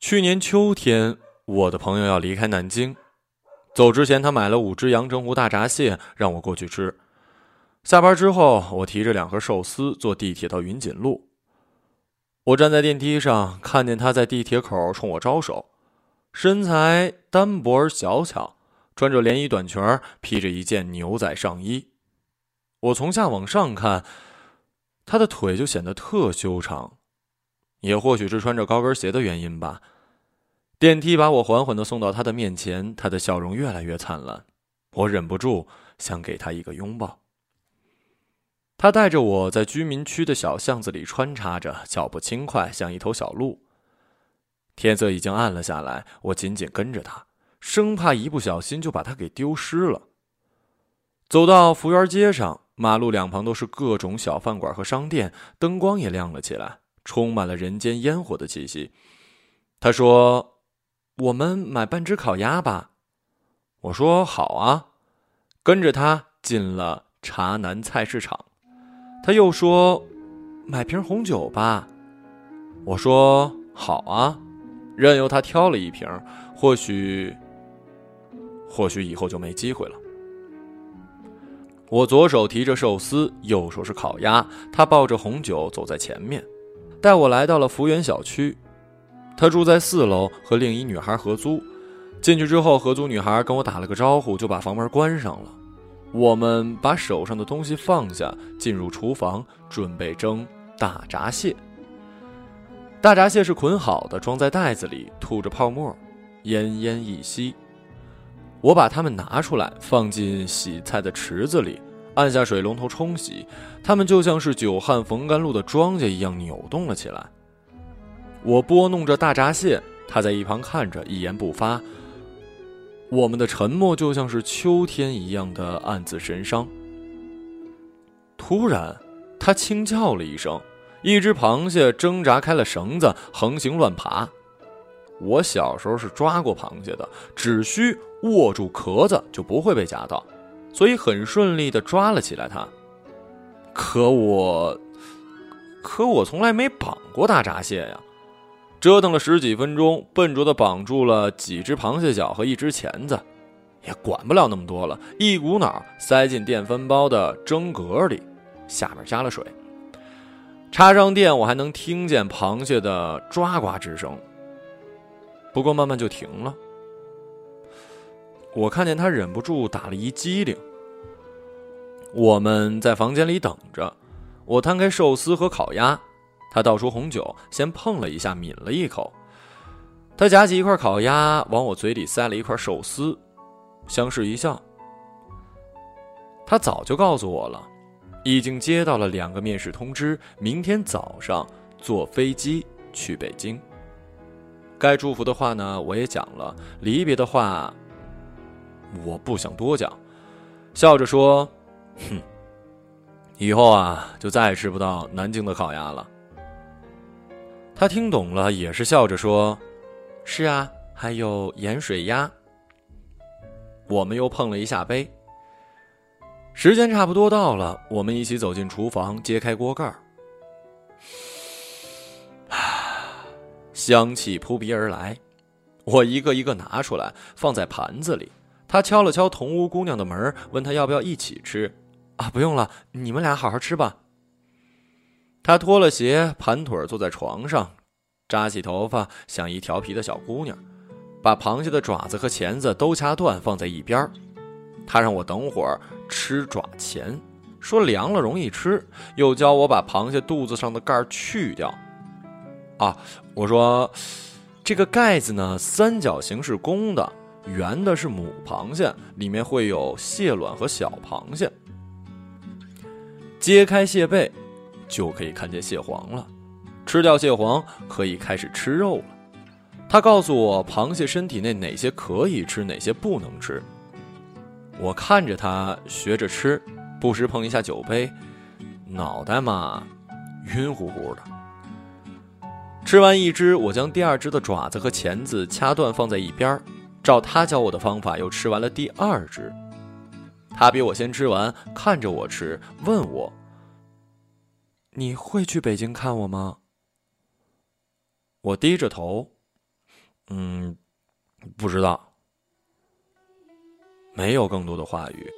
去年秋天，我的朋友要离开南京，走之前他买了五只阳澄湖大闸蟹让我过去吃。下班之后，我提着两盒寿司坐地铁到云锦路。我站在电梯上，看见他在地铁口冲我招手，身材单薄而小巧，穿着连衣短裙，披着一件牛仔上衣。我从下往上看，他的腿就显得特修长。也或许是穿着高跟鞋的原因吧，电梯把我缓缓的送到他的面前，他的笑容越来越灿烂，我忍不住想给他一个拥抱。他带着我在居民区的小巷子里穿插着，脚步轻快，像一头小鹿。天色已经暗了下来，我紧紧跟着他，生怕一不小心就把他给丢失了。走到福园街上，马路两旁都是各种小饭馆和商店，灯光也亮了起来。充满了人间烟火的气息。他说：“我们买半只烤鸭吧。”我说：“好啊。”跟着他进了茶南菜市场。他又说：“买瓶红酒吧。”我说：“好啊。”任由他挑了一瓶。或许，或许以后就没机会了。我左手提着寿司，右手是烤鸭，他抱着红酒走在前面。带我来到了福源小区，他住在四楼，和另一女孩合租。进去之后，合租女孩跟我打了个招呼，就把房门关上了。我们把手上的东西放下，进入厨房，准备蒸大闸蟹。大闸蟹是捆好的，装在袋子里，吐着泡沫，奄奄一息。我把它们拿出来，放进洗菜的池子里。按下水龙头冲洗，它们就像是久旱逢甘露的庄稼一样扭动了起来。我拨弄着大闸蟹，他在一旁看着，一言不发。我们的沉默就像是秋天一样的暗自神伤。突然，他轻叫了一声，一只螃蟹挣扎开了绳子，横行乱爬。我小时候是抓过螃蟹的，只需握住壳子就不会被夹到。所以很顺利的抓了起来，它。可我，可我从来没绑过大闸蟹呀！折腾了十几分钟，笨拙的绑住了几只螃蟹脚和一只钳子，也管不了那么多了，一股脑塞进电饭煲的蒸格里，下面加了水。插上电，我还能听见螃蟹的抓呱之声。不过慢慢就停了。我看见他忍不住打了一激灵。我们在房间里等着，我摊开寿司和烤鸭，他倒出红酒，先碰了一下，抿了一口。他夹起一块烤鸭，往我嘴里塞了一块寿司，相视一笑。他早就告诉我了，已经接到了两个面试通知，明天早上坐飞机去北京。该祝福的话呢，我也讲了；离别的话，我不想多讲，笑着说。哼，以后啊，就再也吃不到南京的烤鸭了。他听懂了，也是笑着说：“是啊，还有盐水鸭。”我们又碰了一下杯。时间差不多到了，我们一起走进厨房，揭开锅盖儿，啊香气扑鼻而来。我一个一个拿出来，放在盘子里。他敲了敲同屋姑娘的门，问她要不要一起吃。啊，不用了，你们俩好好吃吧。他脱了鞋，盘腿坐在床上，扎起头发，像一调皮的小姑娘，把螃蟹的爪子和钳子都掐断，放在一边。他让我等会儿吃爪钳，说凉了容易吃，又教我把螃蟹肚子上的盖去掉。啊，我说这个盖子呢，三角形是公的，圆的是母螃蟹，里面会有蟹卵和小螃蟹。揭开蟹背，就可以看见蟹黄了。吃掉蟹黄，可以开始吃肉了。他告诉我，螃蟹身体内哪些可以吃，哪些不能吃。我看着他学着吃，不时碰一下酒杯，脑袋嘛晕乎乎的。吃完一只，我将第二只的爪子和钳子掐断，放在一边照他教我的方法，又吃完了第二只。他比我先吃完，看着我吃，问我：“你会去北京看我吗？”我低着头，嗯，不知道。没有更多的话语。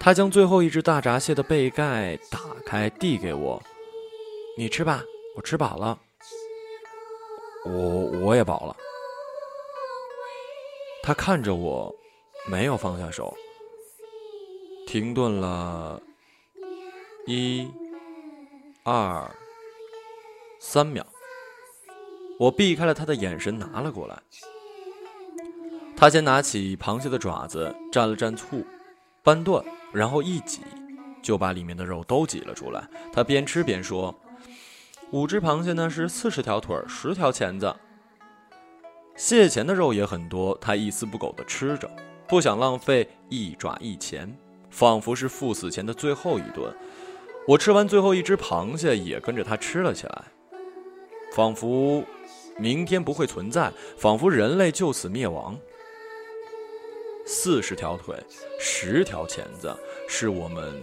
他将最后一只大闸蟹的背盖打开，递给我：“你吃吧，我吃饱了。”我我也饱了。他看着我，没有放下手，停顿了一、二、三秒。我避开了他的眼神，拿了过来。他先拿起螃蟹的爪子，蘸了蘸醋，掰断，然后一挤，就把里面的肉都挤了出来。他边吃边说：“五只螃蟹呢是四十条腿，十条钳子。蟹钳的肉也很多。”他一丝不苟地吃着，不想浪费一爪一钳，仿佛是赴死前的最后一顿。我吃完最后一只螃蟹，也跟着他吃了起来，仿佛明天不会存在，仿佛人类就此灭亡。四十条腿，十条钳子，是我们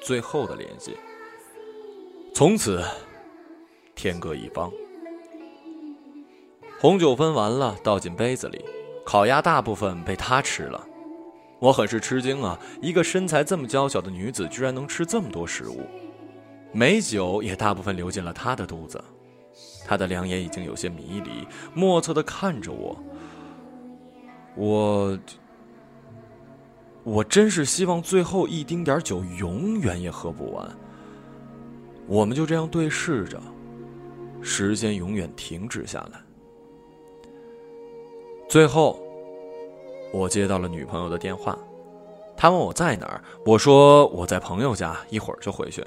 最后的联系。从此，天各一方。红酒分完了，倒进杯子里。烤鸭大部分被他吃了，我很是吃惊啊！一个身材这么娇小的女子，居然能吃这么多食物。美酒也大部分流进了她的肚子。她的两眼已经有些迷离，莫测的看着我。我，我真是希望最后一丁点酒永远也喝不完。我们就这样对视着，时间永远停止下来。最后，我接到了女朋友的电话，她问我在哪儿，我说我在朋友家，一会儿就回去。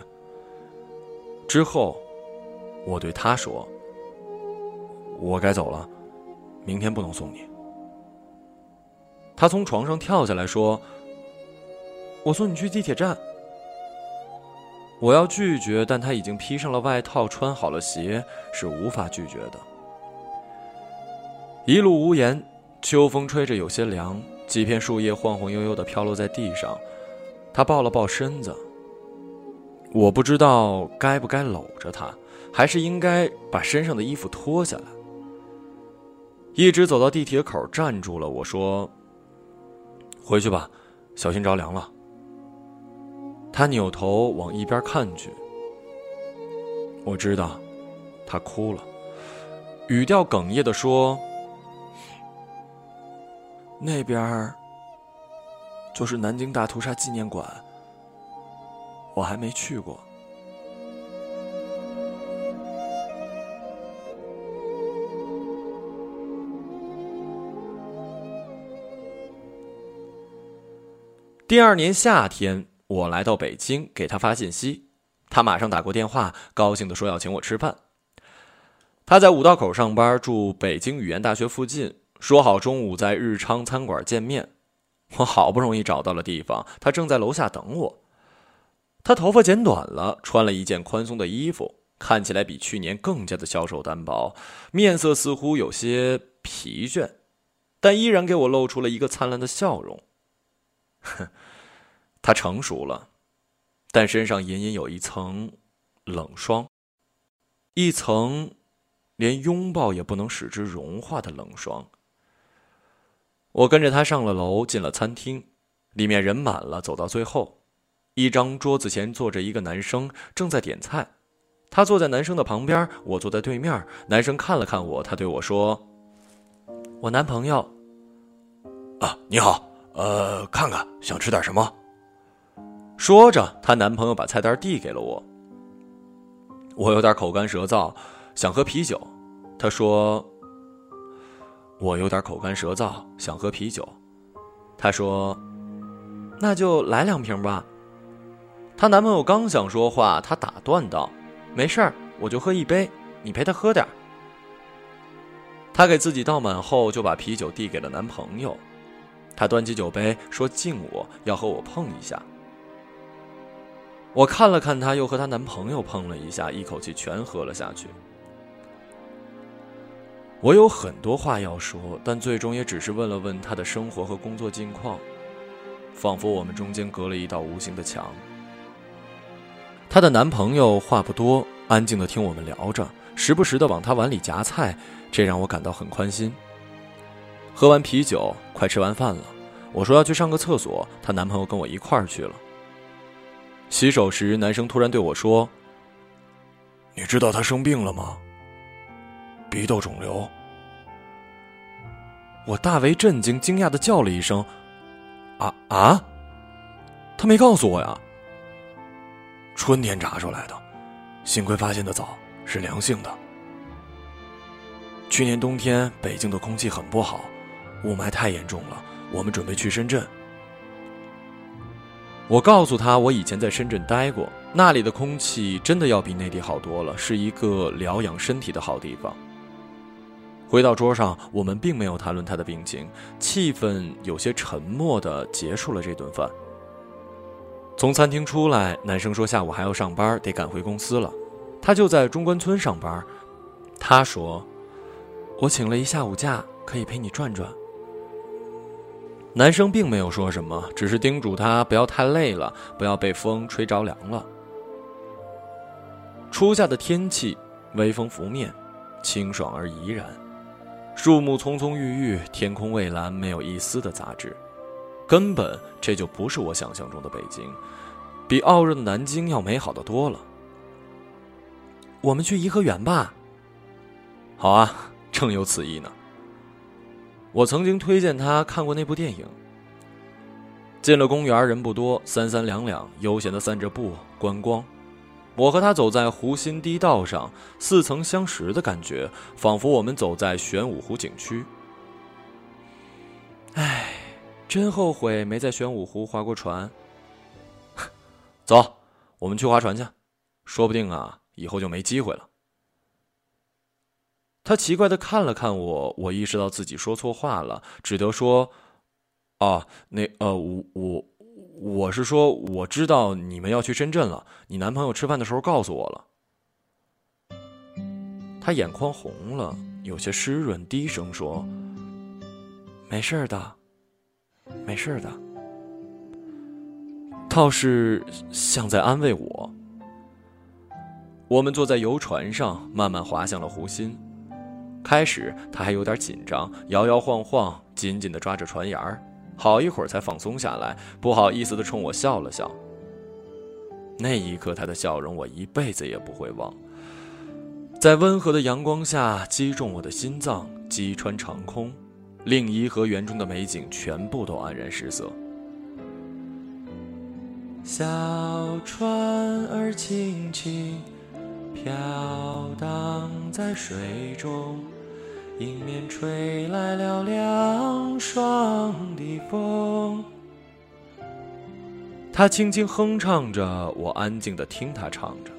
之后，我对她说：“我该走了，明天不能送你。”他从床上跳下来说：“我送你去地铁站。”我要拒绝，但他已经披上了外套，穿好了鞋，是无法拒绝的。一路无言，秋风吹着有些凉，几片树叶晃晃悠悠的飘落在地上。他抱了抱身子，我不知道该不该搂着他，还是应该把身上的衣服脱下来。一直走到地铁口站住了，我说。回去吧，小心着凉了。他扭头往一边看去，我知道，他哭了，语调哽咽的说：“那边就是南京大屠杀纪念馆，我还没去过。”第二年夏天，我来到北京给他发信息，他马上打过电话，高兴的说要请我吃饭。他在五道口上班，住北京语言大学附近，说好中午在日昌餐馆见面。我好不容易找到了地方，他正在楼下等我。他头发剪短了，穿了一件宽松的衣服，看起来比去年更加的消瘦单薄，面色似乎有些疲倦，但依然给我露出了一个灿烂的笑容。哼，他成熟了，但身上隐隐有一层冷霜，一层连拥抱也不能使之融化的冷霜。我跟着他上了楼，进了餐厅，里面人满了。走到最后，一张桌子前坐着一个男生，正在点菜。他坐在男生的旁边，我坐在对面。男生看了看我，他对我说：“我男朋友。”啊，你好。呃，看看想吃点什么。说着，她男朋友把菜单递给了我。我有点口干舌燥，想喝啤酒。他说：“我有点口干舌燥，想喝啤酒。”她说：“那就来两瓶吧。”她男朋友刚想说话，她打断道：“没事儿，我就喝一杯，你陪他喝点。”她给自己倒满后，就把啤酒递给了男朋友。她端起酒杯说：“敬我，要和我碰一下。”我看了看她，又和她男朋友碰了一下，一口气全喝了下去。我有很多话要说，但最终也只是问了问她的生活和工作近况，仿佛我们中间隔了一道无形的墙。她的男朋友话不多，安静的听我们聊着，时不时的往她碗里夹菜，这让我感到很宽心。喝完啤酒，快吃完饭了，我说要去上个厕所，她男朋友跟我一块儿去了。洗手时，男生突然对我说：“你知道她生病了吗？鼻窦肿瘤。”我大为震惊，惊讶的叫了一声：“啊啊！”他没告诉我呀。春天查出来的，幸亏发现的早，是良性的。去年冬天北京的空气很不好，雾霾太严重了，我们准备去深圳。我告诉他，我以前在深圳待过，那里的空气真的要比内地好多了，是一个疗养身体的好地方。回到桌上，我们并没有谈论他的病情，气氛有些沉默的结束了这顿饭。从餐厅出来，男生说下午还要上班，得赶回公司了。他就在中关村上班。他说：“我请了一下午假，可以陪你转转。”男生并没有说什么，只是叮嘱他不要太累了，不要被风吹着凉了。初夏的天气，微风拂面，清爽而怡然。树木葱葱郁郁，天空蔚蓝，没有一丝的杂质。根本这就不是我想象中的北京，比傲热的南京要美好的多了。我们去颐和园吧。好啊，正有此意呢。我曾经推荐他看过那部电影。进了公园，人不多，三三两两，悠闲的散着步，观光。我和他走在湖心堤道上，似曾相识的感觉，仿佛我们走在玄武湖景区。唉。真后悔没在玄武湖划过船。走，我们去划船去，说不定啊，以后就没机会了。他奇怪的看了看我，我意识到自己说错话了，只得说：“啊，那呃，我我我是说，我知道你们要去深圳了。你男朋友吃饭的时候告诉我了。”他眼眶红了，有些湿润，低声说：“没事的。”没事的，倒是像在安慰我。我们坐在游船上，慢慢滑向了湖心。开始他还有点紧张，摇摇晃晃，紧紧的抓着船沿儿，好一会儿才放松下来，不好意思的冲我笑了笑。那一刻，他的笑容我一辈子也不会忘，在温和的阳光下击中我的心脏，击穿长空。令颐和园中的美景全部都黯然失色。小船儿轻轻飘荡在水中，迎面吹来了凉爽的风。他轻轻哼唱着，我安静的听他唱着。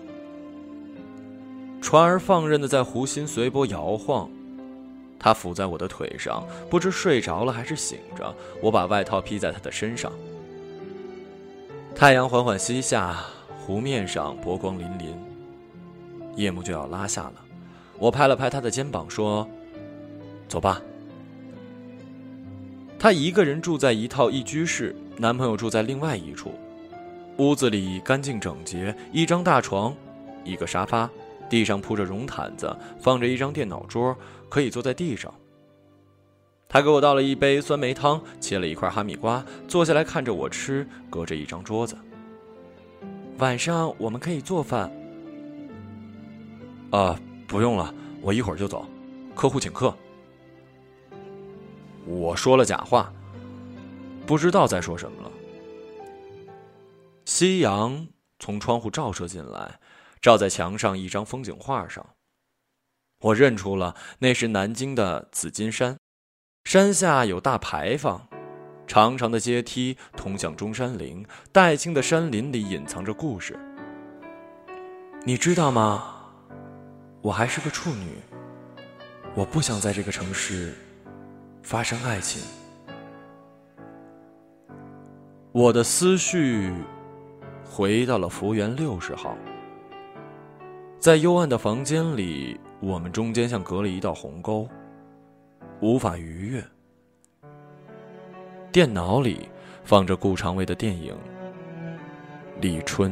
船儿放任的在湖心随波摇晃。他伏在我的腿上，不知睡着了还是醒着。我把外套披在他的身上。太阳缓缓西下，湖面上波光粼粼。夜幕就要拉下了，我拍了拍他的肩膀，说：“走吧。”他一个人住在一套一居室，男朋友住在另外一处。屋子里干净整洁，一张大床，一个沙发。地上铺着绒毯子，放着一张电脑桌，可以坐在地上。他给我倒了一杯酸梅汤，切了一块哈密瓜，坐下来看着我吃，隔着一张桌子。晚上我们可以做饭。啊，不用了，我一会儿就走，客户请客。我说了假话，不知道在说什么了。夕阳从窗户照射进来。照在墙上一张风景画上，我认出了那是南京的紫金山，山下有大牌坊，长长的阶梯通向中山陵，黛青的山林里隐藏着故事。你知道吗？我还是个处女，我不想在这个城市发生爱情。我的思绪回到了福源六十号。在幽暗的房间里，我们中间像隔了一道鸿沟，无法逾越。电脑里放着顾长卫的电影《立春》。